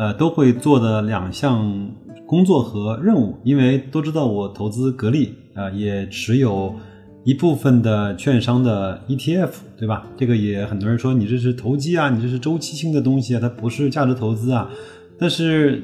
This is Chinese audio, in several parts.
呃，都会做的两项。工作和任务，因为都知道我投资格力啊，也持有一部分的券商的 ETF，对吧？这个也很多人说你这是投机啊，你这是周期性的东西啊，它不是价值投资啊。但是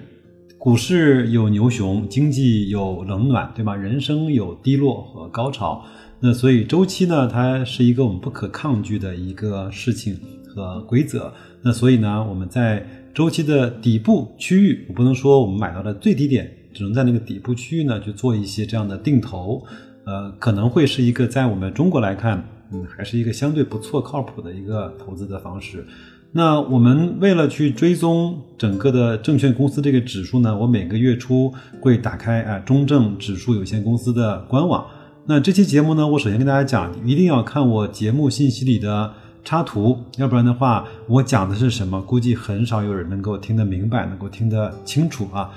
股市有牛熊，经济有冷暖，对吧？人生有低落和高潮，那所以周期呢，它是一个我们不可抗拒的一个事情和规则。那所以呢，我们在周期的底部区域，我不能说我们买到的最低点，只能在那个底部区域呢去做一些这样的定投，呃，可能会是一个在我们中国来看，嗯，还是一个相对不错、靠谱的一个投资的方式。那我们为了去追踪整个的证券公司这个指数呢，我每个月初会打开啊中证指数有限公司的官网。那这期节目呢，我首先跟大家讲，一定要看我节目信息里的。插图，要不然的话，我讲的是什么，估计很少有人能够听得明白，能够听得清楚啊。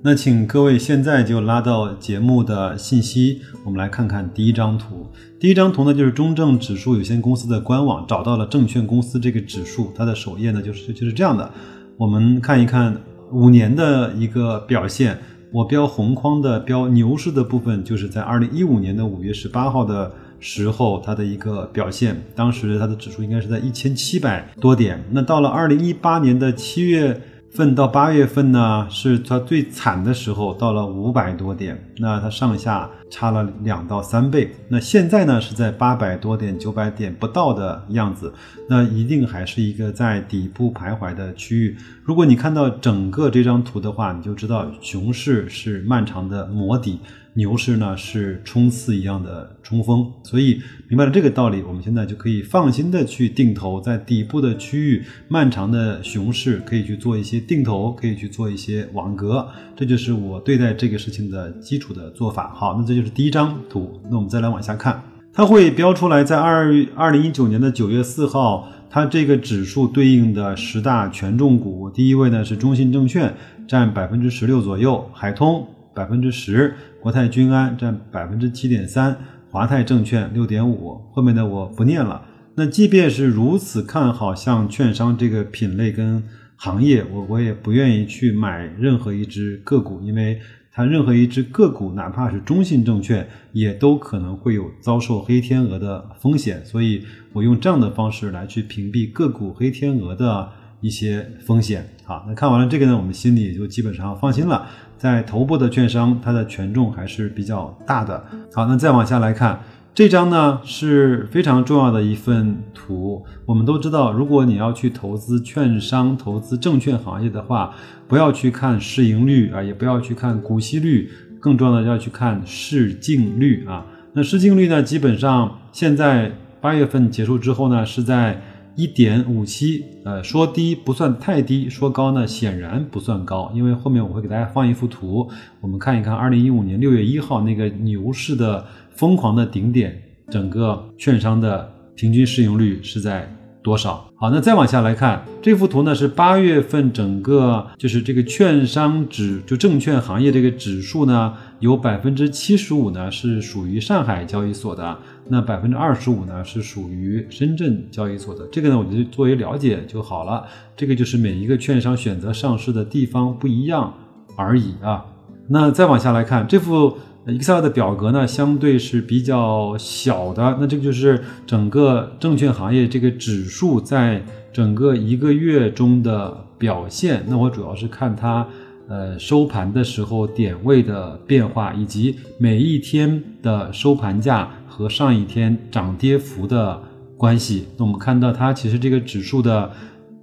那请各位现在就拉到节目的信息，我们来看看第一张图。第一张图呢，就是中证指数有限公司的官网，找到了证券公司这个指数，它的首页呢就是就是这样的。我们看一看五年的一个表现，我标红框的标牛市的部分，就是在二零一五年的五月十八号的。时候它的一个表现，当时它的指数应该是在一千七百多点。那到了二零一八年的七月份到八月份呢，是它最惨的时候，到了五百多点。那它上下差了两到三倍。那现在呢是在八百多点、九百点不到的样子。那一定还是一个在底部徘徊的区域。如果你看到整个这张图的话，你就知道熊市是漫长的磨底。牛市呢是冲刺一样的冲锋，所以明白了这个道理，我们现在就可以放心的去定投，在底部的区域，漫长的熊市可以去做一些定投，可以去做一些网格，这就是我对待这个事情的基础的做法。好，那这就是第一张图，那我们再来往下看，它会标出来，在二二零一九年的九月四号，它这个指数对应的十大权重股，第一位呢是中信证券，占百分之十六左右，海通。百分之十，国泰君安占百分之七点三，华泰证券六点五。后面的我不念了。那即便是如此看好像券商这个品类跟行业，我我也不愿意去买任何一只个股，因为它任何一只个股，哪怕是中信证券，也都可能会有遭受黑天鹅的风险。所以我用这样的方式来去屏蔽个股黑天鹅的一些风险。好，那看完了这个呢，我们心里也就基本上放心了。在头部的券商，它的权重还是比较大的。好，那再往下来看，这张呢是非常重要的一份图。我们都知道，如果你要去投资券商、投资证券行业的话，不要去看市盈率啊，也不要去看股息率，更重要的要去看市净率啊。那市净率呢，基本上现在八月份结束之后呢，是在。一点五七，呃，说低不算太低，说高呢显然不算高，因为后面我会给大家放一幅图，我们看一看二零一五年六月一号那个牛市的疯狂的顶点，整个券商的平均市盈率是在多少？好，那再往下来看这幅图呢，是八月份整个就是这个券商指就证券行业这个指数呢，有百分之七十五呢是属于上海交易所的。那百分之二十五呢，是属于深圳交易所的。这个呢，我就作为了解就好了。这个就是每一个券商选择上市的地方不一样而已啊。那再往下来看，这幅 Excel 的表格呢，相对是比较小的。那这个就是整个证券行业这个指数在整个一个月中的表现。那我主要是看它。呃，收盘的时候点位的变化，以及每一天的收盘价和上一天涨跌幅的关系。那我们看到它其实这个指数的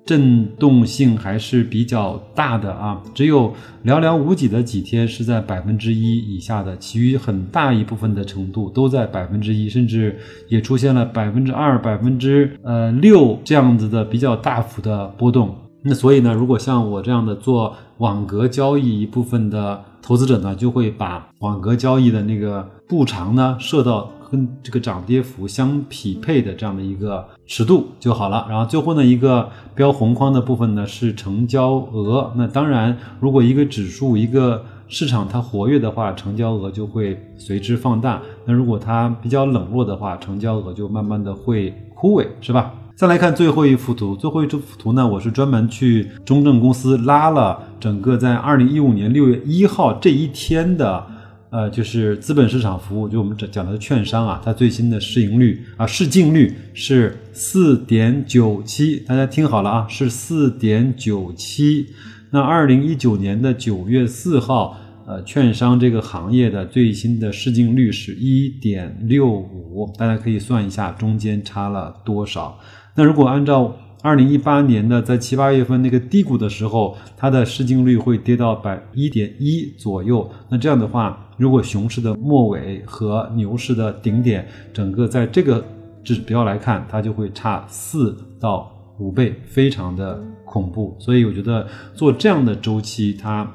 震动性还是比较大的啊，只有寥寥无几的几天是在百分之一以下的，其余很大一部分的程度都在百分之一，甚至也出现了百分之二、百分之呃六这样子的比较大幅的波动。那所以呢，如果像我这样的做网格交易一部分的投资者呢，就会把网格交易的那个步长呢设到跟这个涨跌幅相匹配的这样的一个尺度就好了。然后最后呢，一个标红框的部分呢是成交额。那当然，如果一个指数一个市场它活跃的话，成交额就会随之放大；那如果它比较冷落的话，成交额就慢慢的会枯萎，是吧？再来看最后一幅图，最后一幅图呢，我是专门去中证公司拉了整个在二零一五年六月一号这一天的，呃，就是资本市场服务，就我们讲讲的券商啊，它最新的市盈率啊，市净率是四点九七，大家听好了啊，是四点九七。那二零一九年的九月四号，呃，券商这个行业的最新的市净率是一点六五，大家可以算一下中间差了多少。那如果按照二零一八年的在七八月份那个低谷的时候，它的市净率会跌到百一点一左右。那这样的话，如果熊市的末尾和牛市的顶点，整个在这个指标来看，它就会差四到五倍，非常的恐怖。所以我觉得做这样的周期，它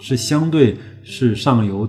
是相对是上游。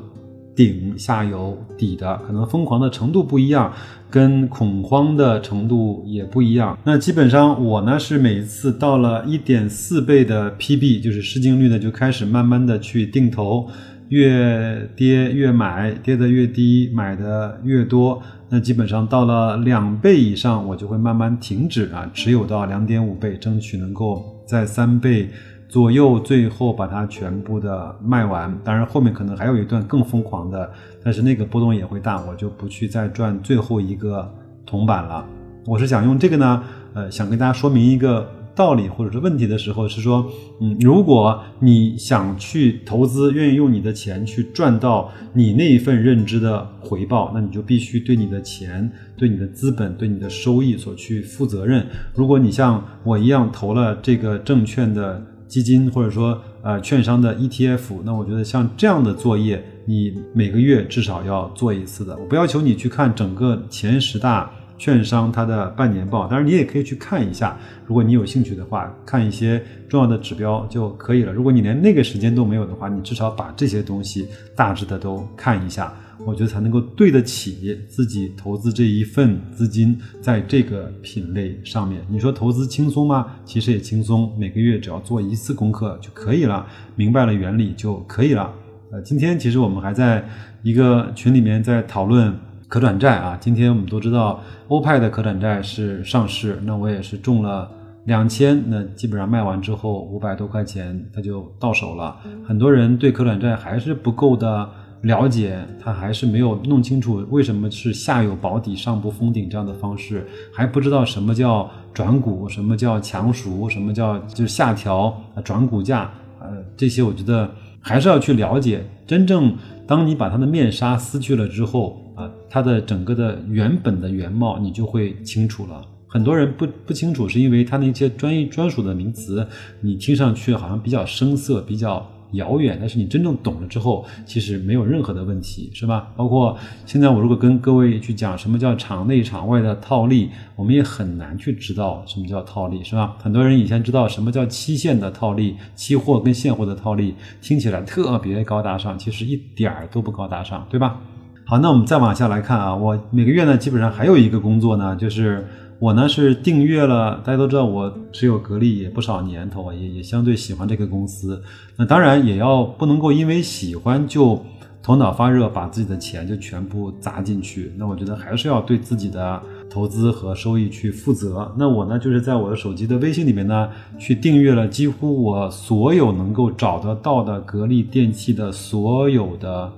顶下游底的可能疯狂的程度不一样，跟恐慌的程度也不一样。那基本上我呢是每一次到了一点四倍的 PB，就是市净率呢就开始慢慢的去定投，越跌越买，跌的越低，买的越多。那基本上到了两倍以上，我就会慢慢停止啊，持有到两点五倍，争取能够在三倍。左右，最后把它全部的卖完。当然，后面可能还有一段更疯狂的，但是那个波动也会大，我就不去再赚最后一个铜板了。我是想用这个呢，呃，想跟大家说明一个道理或者是问题的时候，是说，嗯，如果你想去投资，愿意用你的钱去赚到你那一份认知的回报，那你就必须对你的钱、对你的资本、对你的收益所去负责任。如果你像我一样投了这个证券的，基金或者说呃券商的 ETF，那我觉得像这样的作业，你每个月至少要做一次的。我不要求你去看整个前十大券商它的半年报，当然你也可以去看一下，如果你有兴趣的话，看一些重要的指标就可以了。如果你连那个时间都没有的话，你至少把这些东西大致的都看一下。我觉得才能够对得起自己投资这一份资金，在这个品类上面。你说投资轻松吗？其实也轻松，每个月只要做一次功课就可以了，明白了原理就可以了。呃，今天其实我们还在一个群里面在讨论可转债啊。今天我们都知道欧派的可转债是上市，那我也是中了两千，那基本上卖完之后五百多块钱它就到手了。很多人对可转债还是不够的。了解他还是没有弄清楚为什么是下有保底上不封顶这样的方式，还不知道什么叫转股，什么叫强赎，什么叫就是下调转股价，呃，这些我觉得还是要去了解。真正当你把它的面纱撕去了之后啊，它的整个的原本的原貌你就会清楚了。很多人不不清楚，是因为他那些专业专属的名词，你听上去好像比较生涩，比较。遥远，但是你真正懂了之后，其实没有任何的问题，是吧？包括现在我如果跟各位去讲什么叫场内场外的套利，我们也很难去知道什么叫套利，是吧？很多人以前知道什么叫期限的套利，期货跟现货的套利，听起来特别高大上，其实一点儿都不高大上，对吧？好，那我们再往下来看啊，我每个月呢，基本上还有一个工作呢，就是。我呢是订阅了，大家都知道我持有格力也不少年头啊，也也相对喜欢这个公司。那当然也要不能够因为喜欢就头脑发热，把自己的钱就全部砸进去。那我觉得还是要对自己的投资和收益去负责。那我呢就是在我的手机的微信里面呢，去订阅了几乎我所有能够找得到的格力电器的所有的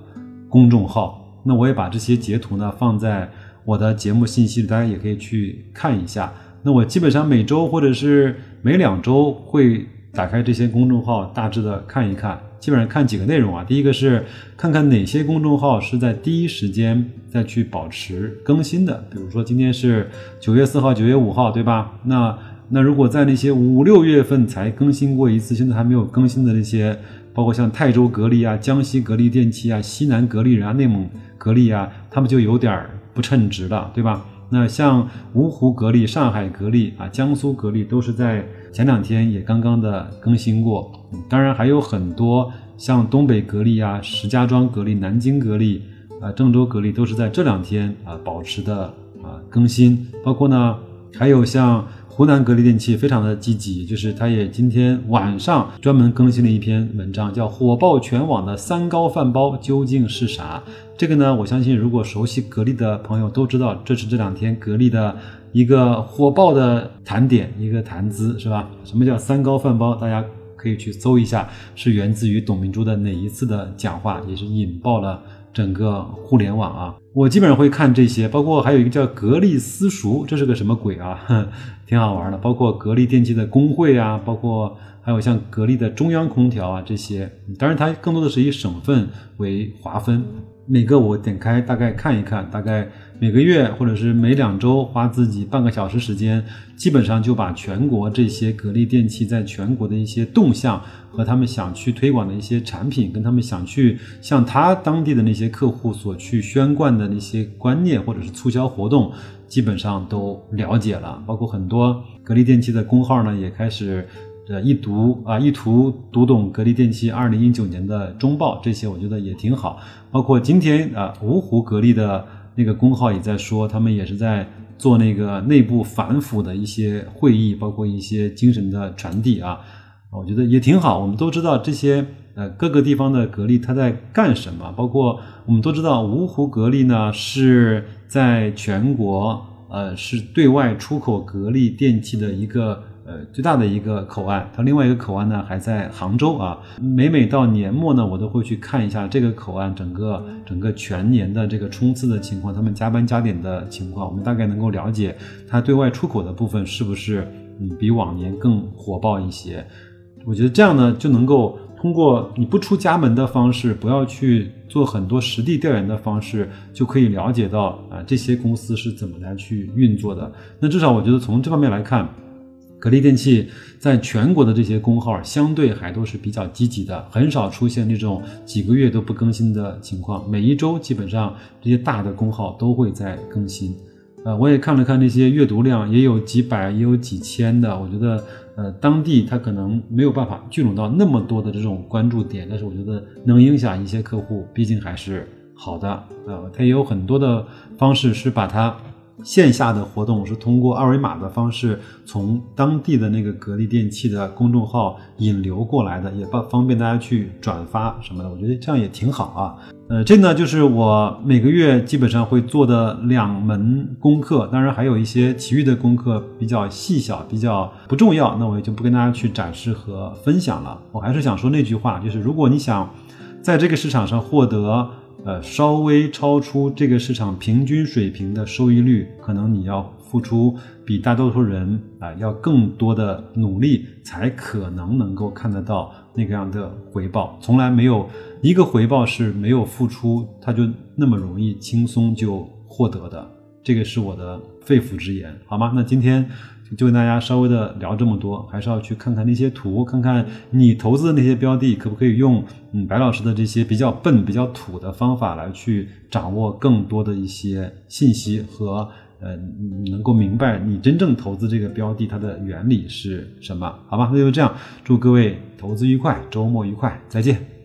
公众号。那我也把这些截图呢放在。我的节目信息，大家也可以去看一下。那我基本上每周或者是每两周会打开这些公众号，大致的看一看。基本上看几个内容啊，第一个是看看哪些公众号是在第一时间再去保持更新的。比如说今天是九月四号、九月五号，对吧？那那如果在那些五六月份才更新过一次，现在还没有更新的那些，包括像泰州格力啊、江西格力电器啊、西南格力人啊、内蒙格力啊，他们就有点儿。不称职了，对吧？那像芜湖格力、上海格力啊、江苏格力都是在前两天也刚刚的更新过。当然还有很多像东北格力啊、石家庄格力、南京格力啊、郑州格力都是在这两天啊保持的啊更新，包括呢还有像。湖南格力电器非常的积极，就是它也今天晚上专门更新了一篇文章，叫“火爆全网的三高饭包究竟是啥”。这个呢，我相信如果熟悉格力的朋友都知道，这是这两天格力的一个火爆的谈点，一个谈资，是吧？什么叫三高饭包？大家可以去搜一下，是源自于董明珠的哪一次的讲话，也是引爆了。整个互联网啊，我基本上会看这些，包括还有一个叫格力私塾，这是个什么鬼啊？挺好玩的。包括格力电器的工会啊，包括还有像格力的中央空调啊这些。当然，它更多的是以省份为划分，每个我点开大概看一看，大概每个月或者是每两周花自己半个小时时间，基本上就把全国这些格力电器在全国的一些动向。和他们想去推广的一些产品，跟他们想去向他当地的那些客户所去宣贯的那些观念或者是促销活动，基本上都了解了。包括很多格力电器的工号呢，也开始呃一读啊一图读懂格力电器二零一九年的中报，这些我觉得也挺好。包括今天啊芜湖格力的那个公号也在说，他们也是在做那个内部反腐的一些会议，包括一些精神的传递啊。我觉得也挺好。我们都知道这些呃各个地方的格力它在干什么，包括我们都知道芜湖格力呢是在全国呃是对外出口格力电器的一个呃最大的一个口岸。它另外一个口岸呢还在杭州啊。每每到年末呢，我都会去看一下这个口岸整个整个全年的这个冲刺的情况，他们加班加点的情况，我们大概能够了解它对外出口的部分是不是嗯比往年更火爆一些。我觉得这样呢，就能够通过你不出家门的方式，不要去做很多实地调研的方式，就可以了解到啊这些公司是怎么来去运作的。那至少我觉得从这方面来看，格力电器在全国的这些工号相对还都是比较积极的，很少出现那种几个月都不更新的情况。每一周基本上这些大的工号都会在更新。呃，我也看了看那些阅读量，也有几百，也有几千的。我觉得，呃，当地它可能没有办法聚拢到那么多的这种关注点，但是我觉得能影响一些客户，毕竟还是好的。呃，它也有很多的方式是把它。线下的活动是通过二维码的方式从当地的那个格力电器的公众号引流过来的，也方方便大家去转发什么的。我觉得这样也挺好啊。呃，这呢就是我每个月基本上会做的两门功课，当然还有一些其余的功课比较细小、比较不重要，那我也就不跟大家去展示和分享了。我还是想说那句话，就是如果你想在这个市场上获得。呃，稍微超出这个市场平均水平的收益率，可能你要付出比大多数人啊要更多的努力，才可能能够看得到那个样的回报。从来没有一个回报是没有付出，它就那么容易轻松就获得的。这个是我的肺腑之言，好吗？那今天。就跟大家稍微的聊这么多，还是要去看看那些图，看看你投资的那些标的，可不可以用嗯白老师的这些比较笨、比较土的方法来去掌握更多的一些信息和呃能够明白你真正投资这个标的它的原理是什么？好吧，那就这样，祝各位投资愉快，周末愉快，再见。